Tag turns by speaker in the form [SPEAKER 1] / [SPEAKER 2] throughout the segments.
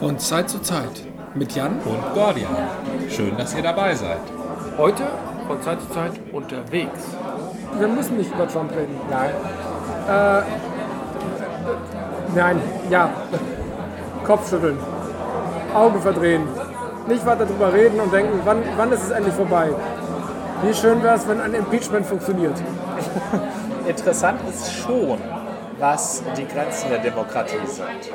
[SPEAKER 1] Von Zeit zu Zeit mit Jan
[SPEAKER 2] und Gordian. Schön, dass ihr dabei seid.
[SPEAKER 1] Heute von Zeit zu Zeit unterwegs.
[SPEAKER 3] Wir müssen nicht über Trump reden.
[SPEAKER 1] Nein.
[SPEAKER 3] Äh, nein, ja. Kopfschütteln. Augen verdrehen. Nicht weiter drüber reden und denken, wann, wann ist es endlich vorbei? Wie schön wäre es, wenn ein Impeachment funktioniert.
[SPEAKER 2] Interessant ist schon, was die Grenzen der Demokratie sind.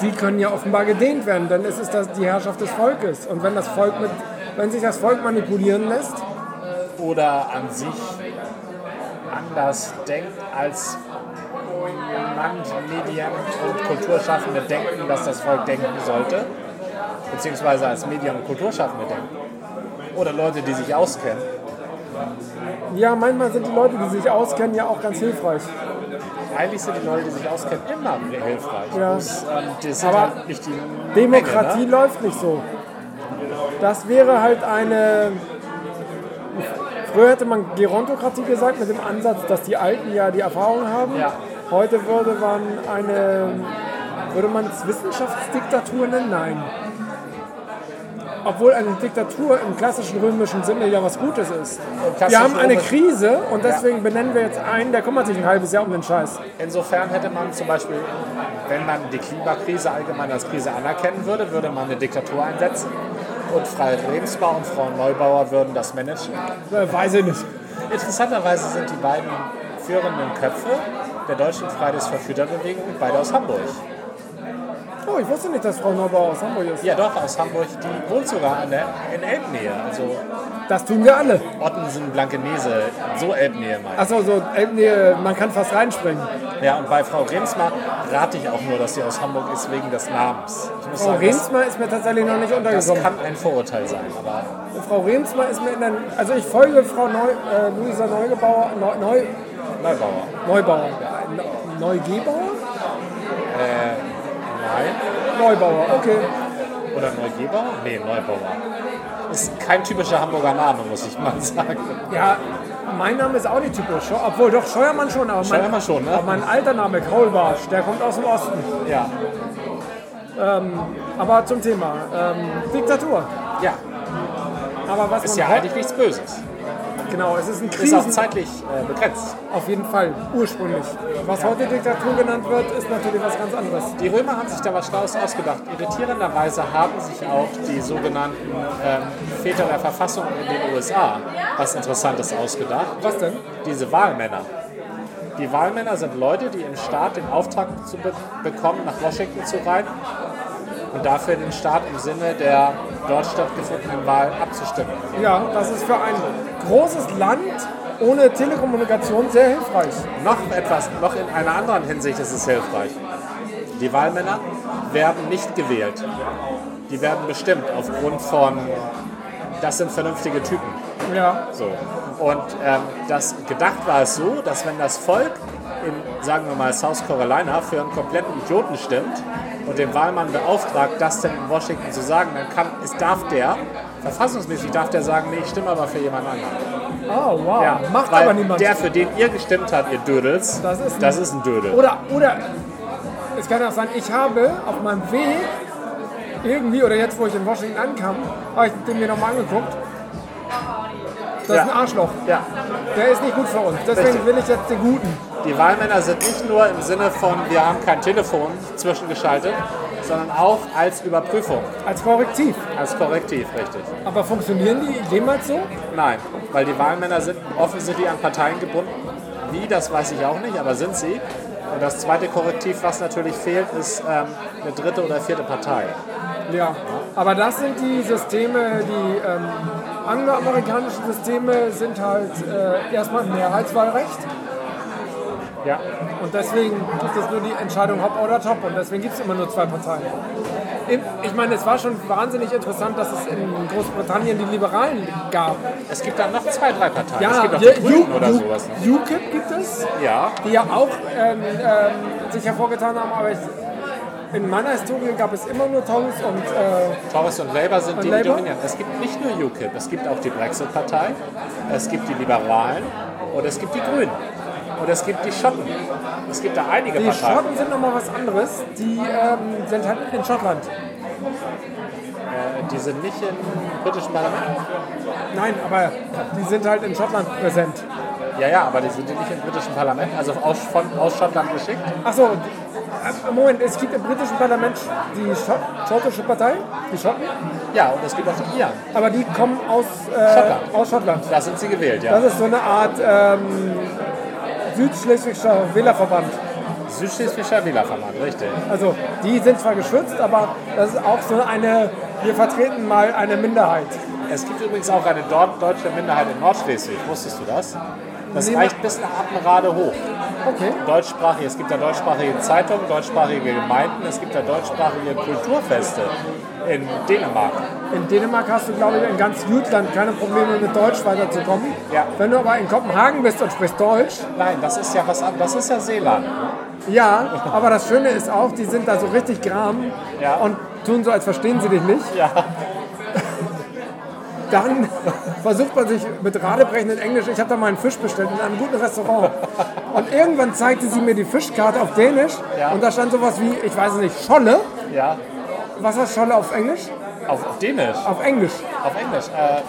[SPEAKER 3] Die können ja offenbar gedehnt werden, denn es ist das die Herrschaft des Volkes. Und wenn, das Volk mit, wenn sich das Volk manipulieren lässt.
[SPEAKER 2] Oder an sich anders denkt, als Land, Medien und Kulturschaffende denken, dass das Volk denken sollte. Beziehungsweise als Medien- und Kulturschaffende denken. Oder Leute, die sich auskennen.
[SPEAKER 3] Ja, manchmal sind die Leute, die sich auskennen, ja auch ganz hilfreich.
[SPEAKER 2] Eigentlich sind die Leute, die sich auskennen, immer hilfreich.
[SPEAKER 3] Ja.
[SPEAKER 2] Das, ähm, das
[SPEAKER 3] Aber
[SPEAKER 2] halt nicht die
[SPEAKER 3] Demokratie
[SPEAKER 2] Menge, ne?
[SPEAKER 3] läuft nicht so. Das wäre halt eine. Früher hätte man Gerontokratie gesagt, mit dem Ansatz, dass die Alten ja die Erfahrung haben.
[SPEAKER 2] Ja.
[SPEAKER 3] Heute würde man eine. Würde man es Wissenschaftsdiktatur nennen? Nein. Obwohl eine Diktatur im klassischen römischen Sinne ja was Gutes ist. Wir haben eine Krise und deswegen benennen wir jetzt einen, der kümmert sich ein halbes Jahr um den Scheiß.
[SPEAKER 2] Insofern hätte man zum Beispiel, wenn man die Klimakrise allgemein als Krise anerkennen würde, würde man eine Diktatur einsetzen und Freie Lebensbau und Frau Neubauer würden das managen.
[SPEAKER 3] Äh, weiß ich nicht.
[SPEAKER 2] Interessanterweise sind die beiden führenden Köpfe der deutschen Fridays for Future Bewegung beide aus Hamburg.
[SPEAKER 3] Oh, ich wusste nicht, dass Frau Neubauer aus Hamburg ist.
[SPEAKER 2] Ja doch, aus Hamburg, die wohnt sogar in, der, in Elbnähe, also
[SPEAKER 3] Das tun wir alle.
[SPEAKER 2] Ottensen, Blankenese, so Elbnähe mal.
[SPEAKER 3] Achso, so, äh, nee, man kann fast reinspringen.
[SPEAKER 2] Ja, und bei Frau Remsmar rate ich auch nur, dass sie aus Hamburg ist wegen des Namens. Ich
[SPEAKER 3] Frau
[SPEAKER 2] sagen, das,
[SPEAKER 3] Remsmar ist mir tatsächlich noch nicht
[SPEAKER 2] das
[SPEAKER 3] untergekommen.
[SPEAKER 2] kann ein Vorurteil sein, aber
[SPEAKER 3] Frau Remsmar ist mir in den, also ich folge Frau Neu, äh, Luisa Neugebauer, Neu, Neu,
[SPEAKER 2] Neubauer.
[SPEAKER 3] Neubauer, Ne- Neugebauer?
[SPEAKER 2] Äh, nein.
[SPEAKER 3] Neubauer, okay.
[SPEAKER 2] Oder Neugebauer? Nee, Neubauer. Ist kein typischer Hamburger Name, muss ich mal sagen.
[SPEAKER 3] Ja, mein Name ist auch nicht typisch, obwohl doch Scheuermann schon, aber mein,
[SPEAKER 2] Scheuermann schon, ne?
[SPEAKER 3] aber mein alter Name, Kaulbarsch, der kommt aus dem Osten.
[SPEAKER 2] Ja.
[SPEAKER 3] Aber zum Thema, ähm, Diktatur.
[SPEAKER 2] Ja,
[SPEAKER 3] Aber was
[SPEAKER 2] ist ja eigentlich nichts Böses.
[SPEAKER 3] Genau, es ist ein
[SPEAKER 2] Ist auch
[SPEAKER 3] Krisen,
[SPEAKER 2] zeitlich äh, begrenzt.
[SPEAKER 3] auf jeden Fall, ursprünglich. Was heute Diktatur genannt wird, ist natürlich was ganz anderes.
[SPEAKER 2] Die Römer haben sich da was Schlaues ausgedacht. Irritierenderweise haben sich auch die sogenannten ähm, Väter der Verfassung in den USA was Interessantes ausgedacht.
[SPEAKER 3] Was denn?
[SPEAKER 2] Diese Wahlmänner. Die Wahlmänner sind Leute, die im Staat den Auftrag zu be bekommen, nach Washington zu reiten und dafür den Staat im Sinne der dort stattgefundenen Wahl abzustimmen.
[SPEAKER 3] Ja, das ist für ein großes Land ohne Telekommunikation sehr hilfreich.
[SPEAKER 2] Noch etwas, noch in einer anderen Hinsicht ist es hilfreich. Die Wahlmänner werden nicht gewählt. Die werden bestimmt aufgrund von, das sind vernünftige Typen.
[SPEAKER 3] Ja,
[SPEAKER 2] So. Und ähm, das gedacht war es so, dass wenn das Volk in, sagen wir mal, South Carolina für einen kompletten Idioten stimmt und den Wahlmann beauftragt, das denn in Washington zu sagen, dann kann, es darf der, verfassungsmäßig darf der sagen, nee, ich stimme aber für jemand anderen.
[SPEAKER 3] oh wow,
[SPEAKER 2] Ja,
[SPEAKER 3] macht aber niemand.
[SPEAKER 2] Der, für den ihr gestimmt habt, ihr Dödels,
[SPEAKER 3] Das ist ein-
[SPEAKER 2] das ist ein Dödel.
[SPEAKER 3] Oder, oder, es kann auch sein, ich habe auf meinem Weg irgendwie, oder jetzt, wo ich in Washington ankam, habe ich den mir nochmal angeguckt. Das
[SPEAKER 2] Ja.
[SPEAKER 3] ist ein Arschloch.
[SPEAKER 2] Ja,
[SPEAKER 3] Der ist nicht gut für uns. Deswegen
[SPEAKER 2] Richtig.
[SPEAKER 3] will ich jetzt den Guten.
[SPEAKER 2] die Wahlmänner sind nicht nur im Sinne von, wir haben kein Telefon zwischengeschaltet, sondern auch als Überprüfung,
[SPEAKER 3] Als Korrektiv.
[SPEAKER 2] als Korrektiv, richtig.
[SPEAKER 3] Aber funktionieren die jemals so?
[SPEAKER 2] Nein, weil die Wahlmänner sind offensichtlich an Parteien gebunden. Wie, das weiß ich auch nicht, aber sind sie. Und das zweite Korrektiv, was natürlich fehlt, ist ähm, eine dritte oder vierte Partei.
[SPEAKER 3] Ja. Aber das sind die Systeme, die ähm, angloamerikanischen Systeme sind halt äh, erstmal Mehrheitswahlrecht.
[SPEAKER 2] Ja.
[SPEAKER 3] Und deswegen gibt es nur die Entscheidung Hop oder Top und deswegen gibt es immer nur zwei Parteien. Ich meine, es war schon wahnsinnig interessant, dass es in Großbritannien die Liberalen gab.
[SPEAKER 2] Es gibt dann noch zwei, drei Parteien. es
[SPEAKER 3] Ja,
[SPEAKER 2] gibt auch die Grünen oder sowas. Ne?
[SPEAKER 3] UKIP gibt es,
[SPEAKER 2] Ja,
[SPEAKER 3] die ja auch ähm, ähm, sich hervorgetan haben, aber ich, in meiner Historie gab es immer nur Tories und äh,
[SPEAKER 2] Tories und Labour sind die, die
[SPEAKER 3] Labour?
[SPEAKER 2] dominieren. Es gibt nicht nur UKIP, es gibt auch die Brexit-Partei, es gibt die Liberalen und es gibt die Grünen. Und es gibt die Schotten. Es gibt da einige
[SPEAKER 3] Die
[SPEAKER 2] Parteien.
[SPEAKER 3] Schotten sind nochmal was anderes. Die ähm, sind halt in Schottland.
[SPEAKER 2] Äh, die sind nicht im britischen Parlament.
[SPEAKER 3] Nein, aber die sind halt in Schottland präsent.
[SPEAKER 2] Ja, ja, aber die sind nicht im britischen Parlament, also aus, von, aus Schottland geschickt.
[SPEAKER 3] Achso, äh, Moment, es gibt im britischen Parlament die Schott schottische Partei, die Schotten,
[SPEAKER 2] Ja, und es gibt auch die Iren.
[SPEAKER 3] aber die kommen aus, äh,
[SPEAKER 2] Schottland.
[SPEAKER 3] aus Schottland.
[SPEAKER 2] Da sind sie gewählt, ja.
[SPEAKER 3] Das ist so eine Art ähm, Südschleswigscher Wählerverband.
[SPEAKER 2] Südschleswischer Wählerverband, richtig.
[SPEAKER 3] Also die sind zwar geschützt, aber das ist auch so eine, wir vertreten mal eine Minderheit.
[SPEAKER 2] Es gibt übrigens auch eine dort deutsche Minderheit in Nordschleswig. Wusstest du das? Das
[SPEAKER 3] Nee,
[SPEAKER 2] reicht bis nach Appenrade hoch.
[SPEAKER 3] Okay.
[SPEAKER 2] Deutschsprachig, es gibt da deutschsprachige Zeitungen, deutschsprachige Gemeinden, es gibt da deutschsprachige Kulturfeste in Dänemark.
[SPEAKER 3] In Dänemark hast du, glaube ich, in ganz Jütland keine Probleme mit Deutsch weiterzukommen.
[SPEAKER 2] Ja.
[SPEAKER 3] Wenn du aber in Kopenhagen bist und sprichst Deutsch,
[SPEAKER 2] Nein, das ist ja was anderes. Das ist ja Seeland.
[SPEAKER 3] ja, aber das Schöne ist auch, die sind da so richtig gram
[SPEAKER 2] Ja.
[SPEAKER 3] und tun so, als verstehen sie dich nicht.
[SPEAKER 2] Ja.
[SPEAKER 3] Dann versucht man sich mit radebrechendem Englisch, ich habe da mal einen Fisch bestellt in einem guten Restaurant. Und irgendwann zeigte sie mir die Fischkarte auf Dänisch
[SPEAKER 2] Ja.
[SPEAKER 3] und da stand sowas wie, ich weiß es nicht, Scholle.
[SPEAKER 2] Ja.
[SPEAKER 3] Was heißt Scholle auf Englisch?
[SPEAKER 2] Auf, auf Dänisch.
[SPEAKER 3] Auf Englisch.
[SPEAKER 2] Auf Englisch. Äh, äh,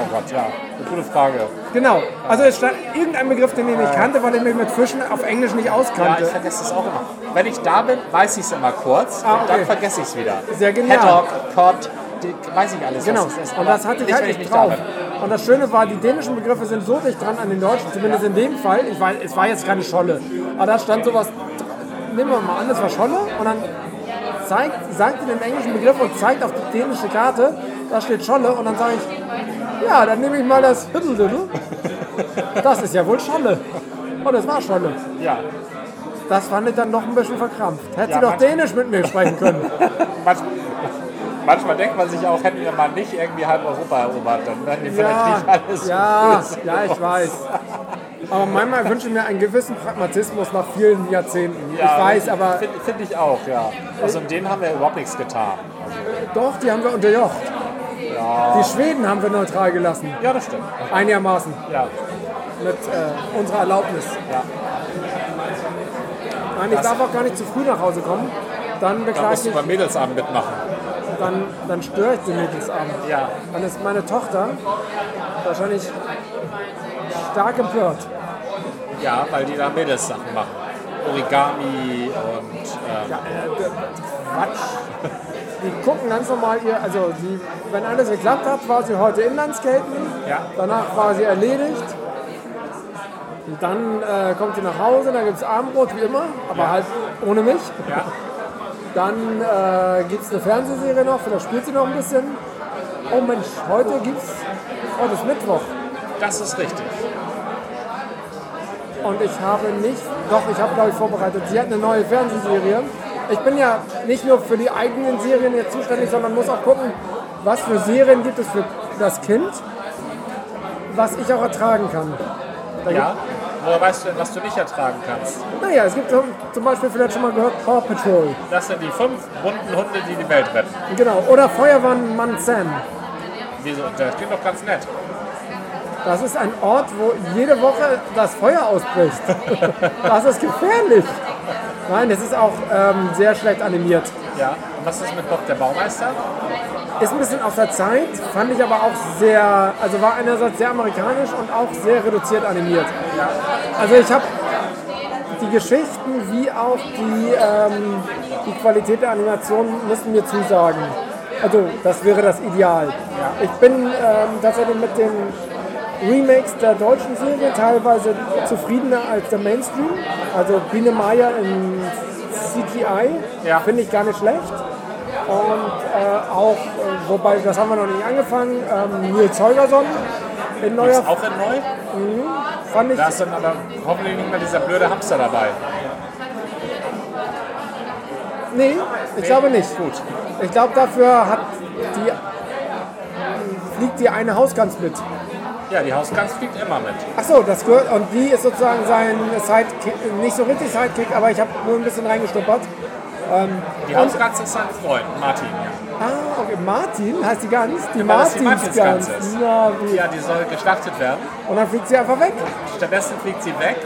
[SPEAKER 2] oh Gott, ja. Eine gute Frage.
[SPEAKER 3] Genau. Also es stand irgendein Begriff, den ich nicht kannte, weil ich mich mit Fischen auf Englisch nicht
[SPEAKER 2] Ja,
[SPEAKER 3] auskannte.
[SPEAKER 2] ich vergesse das auch immer. Wenn ich da bin, weiß ich es immer kurz
[SPEAKER 3] Ah,
[SPEAKER 2] und dann
[SPEAKER 3] okay.
[SPEAKER 2] vergesse ich es wieder.
[SPEAKER 3] Sehr genial.
[SPEAKER 2] Haddock, Cod, weiß ich alles.
[SPEAKER 3] Genau.
[SPEAKER 2] es ist,
[SPEAKER 3] Und das hatte ich halt nicht
[SPEAKER 2] nicht
[SPEAKER 3] drauf. Und das Schöne war, die dänischen Begriffe sind so dicht dran an den deutschen, zumindest in dem Fall. Ich weiß, es war jetzt keine Scholle. Aber da stand sowas, nehmen wir mal an, es war Scholle. Und dann zeigt, sagt sie den englischen Begriff und zeigt auf die dänische Karte, da steht Scholle. Und dann sage ich, ja, dann nehme ich mal das Hütteldüttel. Das ist ja wohl Scholle. Und es war Scholle.
[SPEAKER 2] Ja.
[SPEAKER 3] Das fand ich dann noch ein bisschen verkrampft. Hätte
[SPEAKER 2] Ja,
[SPEAKER 3] sie doch Dänisch mit mir sprechen können.
[SPEAKER 2] Manchmal, manchmal denkt man sich auch, hätten wir mal nicht irgendwie halb Europa erobert, dann wären die vielleicht
[SPEAKER 3] Ja,
[SPEAKER 2] nicht alles
[SPEAKER 3] ja, ja, ich weiß. Aber manchmal wünsche ich mir einen gewissen Pragmatismus nach vielen Jahrzehnten. ich weiß, aber
[SPEAKER 2] Finde find ich auch, ja. Also in denen haben wir überhaupt nichts getan.
[SPEAKER 3] doch, die haben wir unterjocht. Die Schweden haben wir neutral gelassen.
[SPEAKER 2] Ja, das stimmt.
[SPEAKER 3] Einigermaßen.
[SPEAKER 2] Ja.
[SPEAKER 3] Mit äh, unserer Erlaubnis.
[SPEAKER 2] Ja.
[SPEAKER 3] Nein, ich darf auch gar nicht zu früh nach Hause kommen. Dann
[SPEAKER 2] Da musst du
[SPEAKER 3] ich,
[SPEAKER 2] beim Mädelsabend mitmachen.
[SPEAKER 3] dann, dann störe ich den Mädelsabend.
[SPEAKER 2] Ja.
[SPEAKER 3] Dann ist meine Tochter wahrscheinlich stark empört.
[SPEAKER 2] Ja, weil die da Mädelssachen machen. Origami und ähm,
[SPEAKER 3] Ja, äh, Quatsch. Die gucken ganz normal ihr, also sie, wenn alles geklappt hat, war sie heute Inlandskaten.
[SPEAKER 2] Ja.
[SPEAKER 3] Danach war sie erledigt. Und dann äh, kommt sie nach Hause, dann gibt es Abendbrot wie immer, aber halt ohne mich.
[SPEAKER 2] ja.
[SPEAKER 3] Dann äh, gibt es eine Fernsehserie noch, vielleicht spielt sie noch ein bisschen. Oh Mensch, heute gibt's, heute ist Mittwoch.
[SPEAKER 2] Das ist richtig.
[SPEAKER 3] Und ich habe nicht, doch, ich habe glaube ich vorbereitet, sie hat eine neue Fernsehserie. Ich bin ja nicht nur für die eigenen Serien jetzt zuständig, sondern muss auch gucken, was für Serien gibt es für das Kind, was ich auch ertragen kann. Da
[SPEAKER 2] Ja. Woher weißt du denn, was du nicht ertragen kannst?
[SPEAKER 3] Naja, es gibt zum- zum Beispiel, vielleicht schon mal gehört, Paw Patrol.
[SPEAKER 2] Das sind die fünf bunten Hunde, die die Welt retten.
[SPEAKER 3] Genau. Oder Feuerwehrmann Sam.
[SPEAKER 2] Wieso? Das klingt doch ganz nett.
[SPEAKER 3] Das ist ein Ort, wo jede Woche das Feuer ausbricht. Das ist gefährlich. Nein, das ist auch ähm, sehr schlecht animiert.
[SPEAKER 2] Ja. Und was ist mit Bob der Baumeister?
[SPEAKER 3] Ist ein bisschen aus der Zeit, fand ich aber auch sehr, also war einerseits sehr amerikanisch und auch sehr reduziert animiert. Also ich habe die Geschichten wie auch die, ähm, die Qualität der Animation müssen mir zusagen. Also das wäre das Ideal. Ich bin ähm, tatsächlich mit den Remakes der deutschen Serie teilweise zufriedener als der Mainstream. Also Biene Meier im CGI
[SPEAKER 2] Ja.
[SPEAKER 3] finde ich gar nicht schlecht. Und äh, auch, äh, wobei, das haben wir noch nicht angefangen, ähm, Nils Holgersson in neuer
[SPEAKER 2] Ist auch in neu?
[SPEAKER 3] fand ich,
[SPEAKER 2] Da ist dann aber hoffentlich nicht mehr dieser blöde Hamster dabei.
[SPEAKER 3] nee, ich glaube nicht.
[SPEAKER 2] Gut.
[SPEAKER 3] Ich glaube, dafür hat die, fliegt die eine Hausgans mit.
[SPEAKER 2] Ja, die Hausgans fliegt immer mit.
[SPEAKER 3] Achso, das gehört, und die ist sozusagen sein Sidekick, nicht so richtig Sidekick, aber ich habe nur ein bisschen reingestuppert.
[SPEAKER 2] Die Hausgans ist sein Freund, Martin.
[SPEAKER 3] Ah, okay, Martin heißt die Gans? Die
[SPEAKER 2] weil das die ist.
[SPEAKER 3] Na, wie.
[SPEAKER 2] Ja, die soll geschlachtet werden.
[SPEAKER 3] Und dann fliegt sie einfach weg.
[SPEAKER 2] Stattdessen fliegt sie weg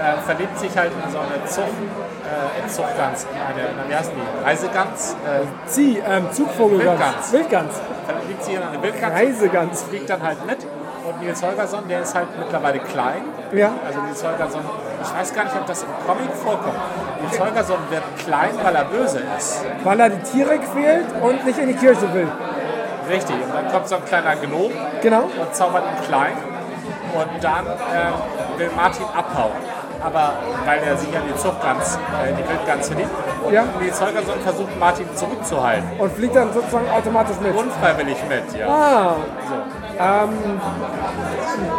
[SPEAKER 2] äh, verliebt sich halt in so eine Zucht, äh, in Zuchtgans, eine, wie heißt die? Reisegans? Äh,
[SPEAKER 3] Zieh, ähm, Zugvogelgans.
[SPEAKER 2] Wildgans.
[SPEAKER 3] Wildgans.
[SPEAKER 2] verliebt sich in eine Wildgans.
[SPEAKER 3] Reisegans.
[SPEAKER 2] Fliegt dann halt mit. Und Nils Holgersson, der ist halt mittlerweile klein.
[SPEAKER 3] Ja.
[SPEAKER 2] Also Nils Holgersson, ich weiß gar nicht, ob das im Comic vorkommt. Nils Holgersson wird klein, weil er böse ist.
[SPEAKER 3] Weil er die Tiere quält und nicht in die Kirche will.
[SPEAKER 2] Richtig. Und dann kommt so ein kleiner Gnom
[SPEAKER 3] Genau.
[SPEAKER 2] und zaubert ihn klein. Und dann ähm, will Martin abhauen. Aber weil er sich an die Zuchtgans, äh, die Wildgans verliebt. Und
[SPEAKER 3] Ja.
[SPEAKER 2] Nils Holgersson versucht Martin zurückzuhalten.
[SPEAKER 3] Und fliegt dann sozusagen automatisch mit.
[SPEAKER 2] Unfreiwillig mit, ja.
[SPEAKER 3] Ah. Ähm,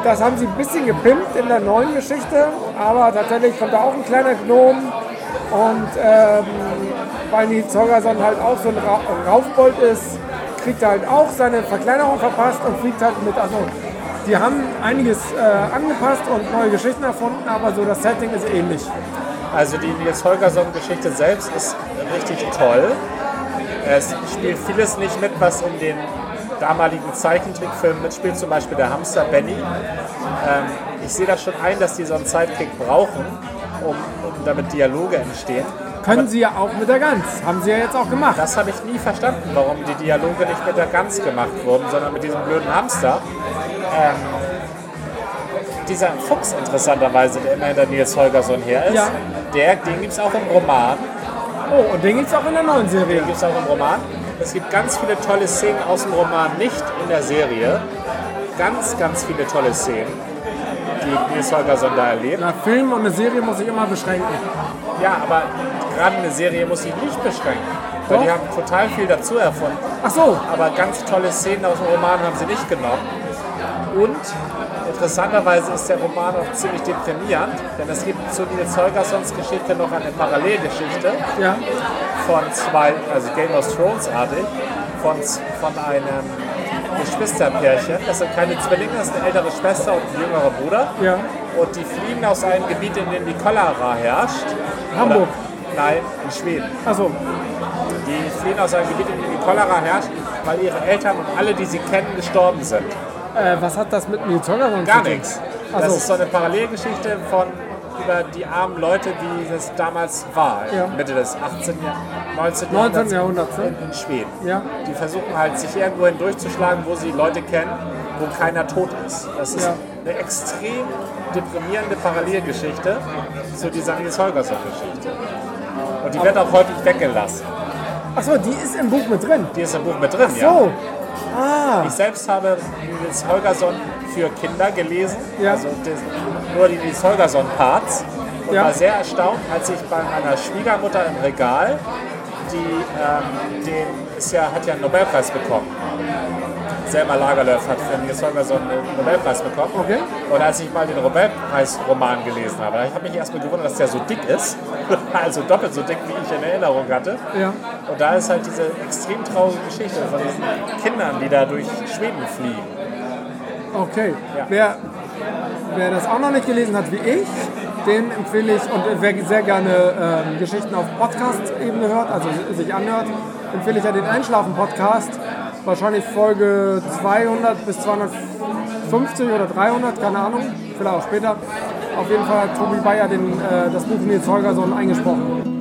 [SPEAKER 3] das haben sie ein bisschen gepimpt in der neuen Geschichte, aber tatsächlich kommt da auch ein kleiner Gnom und ähm, weil Nils Holgersson halt auch so ein Ra Raufbold ist, kriegt er halt auch seine Verkleinerung verpasst und fliegt halt mit. Also die haben einiges äh, angepasst und neue Geschichten erfunden, aber so das Setting ist ähnlich.
[SPEAKER 2] Also die Nils Holgersson-Geschichte selbst ist richtig toll. Es spielt vieles nicht mit, was in den damaligen Zeichentrickfilmen mitspielt, zum Beispiel der Hamster Benny. Ähm, ich sehe das schon ein, dass die so einen Sidekick brauchen, um, um damit Dialoge entstehen.
[SPEAKER 3] Können sie ja auch mit der Gans, haben sie ja jetzt auch gemacht.
[SPEAKER 2] Das habe ich nie verstanden, warum die Dialoge nicht mit der Gans gemacht wurden, sondern mit diesem blöden Hamster. Ähm, dieser Fuchs interessanterweise, der immer hinter Nils Holgersson her ist,
[SPEAKER 3] Ja.
[SPEAKER 2] der, den gibt es auch im Roman.
[SPEAKER 3] Oh, und den gibt es auch in der neuen Serie.
[SPEAKER 2] Den gibt es auch im Roman. Es gibt ganz viele tolle Szenen aus dem Roman, nicht in der Serie. Ganz, ganz viele tolle Szenen, die Nils Holgersson da erlebt.
[SPEAKER 3] Na, Film und eine Serie muss ich immer beschränken.
[SPEAKER 2] Ja, aber gerade eine Serie muss sich nicht beschränken. Weil die haben total viel dazu erfunden.
[SPEAKER 3] Ach so,
[SPEAKER 2] aber ganz tolle Szenen aus dem Roman haben sie nicht genommen. Und interessanterweise ist der Roman auch ziemlich deprimierend, denn es gibt zu Nils Holgerssons Geschichte noch eine Parallelgeschichte
[SPEAKER 3] ja.
[SPEAKER 2] von zwei, also Game of Thrones artig, von, von einem Geschwisterpärchen. Das sind keine Zwillinge, das ist eine ältere Schwester und ein jüngerer Bruder.
[SPEAKER 3] Ja.
[SPEAKER 2] Und die fliehen aus einem Gebiet, in dem die Cholera herrscht.
[SPEAKER 3] Hamburg.
[SPEAKER 2] Oder, nein, in Schweden.
[SPEAKER 3] Achso,
[SPEAKER 2] Die fliehen aus einem Gebiet, in dem die Cholera herrscht, weil ihre Eltern und alle, die sie kennen, gestorben sind.
[SPEAKER 3] Äh, was hat das mit Nils Holgersson
[SPEAKER 2] Gar
[SPEAKER 3] zu tun?
[SPEAKER 2] nichts.
[SPEAKER 3] Ach
[SPEAKER 2] Das
[SPEAKER 3] so.
[SPEAKER 2] ist so eine Parallelgeschichte von über die armen Leute, wie es damals war,
[SPEAKER 3] Ja.
[SPEAKER 2] Mitte des 18. Jahr, 19.
[SPEAKER 3] 19. Jahrhunderts, ne?
[SPEAKER 2] in Schweden.
[SPEAKER 3] Ja.
[SPEAKER 2] Die versuchen halt, sich irgendwo hindurchzuschlagen, wo sie Leute kennen, wo keiner tot ist. Das ist
[SPEAKER 3] Ja.
[SPEAKER 2] eine extrem deprimierende Parallelgeschichte zu dieser Nils Holgersson-Geschichte. Und die wird auch häufig weggelassen.
[SPEAKER 3] Achso, die ist im Buch mit drin.
[SPEAKER 2] Die ist im Buch mit drin, ja.
[SPEAKER 3] So. Ah,
[SPEAKER 2] Ich selbst habe Nils Holgersson für Kinder gelesen,
[SPEAKER 3] Ja.
[SPEAKER 2] also nur die Nils Holgersson Parts und
[SPEAKER 3] Ja.
[SPEAKER 2] war sehr erstaunt, als ich bei meiner Schwiegermutter im Regal, die ähm, den ist ja, hat ja einen Nobelpreis bekommen. Selma Lagerlöf hat für Nils Holgersson einen Nobelpreis bekommen.
[SPEAKER 3] Okay.
[SPEAKER 2] Und als ich mal den Nobelpreis-Roman gelesen habe, ich habe mich erstmal gewundert, dass der so dick ist. also doppelt so dick, wie ich in Erinnerung hatte.
[SPEAKER 3] ja.
[SPEAKER 2] Und da ist halt diese extrem traurige Geschichte von diesen Kindern, die da durch Schweden fliegen.
[SPEAKER 3] Okay.
[SPEAKER 2] Ja.
[SPEAKER 3] Wer, wer das auch noch nicht gelesen hat wie ich, den empfehle ich, und wer sehr gerne ähm, Geschichten auf Podcast-Ebene hört, also sich anhört, empfehle ich ja den Einschlafen-Podcast. Wahrscheinlich Folge 200 bis 250 oder 300, keine Ahnung, vielleicht auch später. Auf jeden Fall hat Tobi Bayer den, äh, das Buch Nils Holgersson eingesprochen.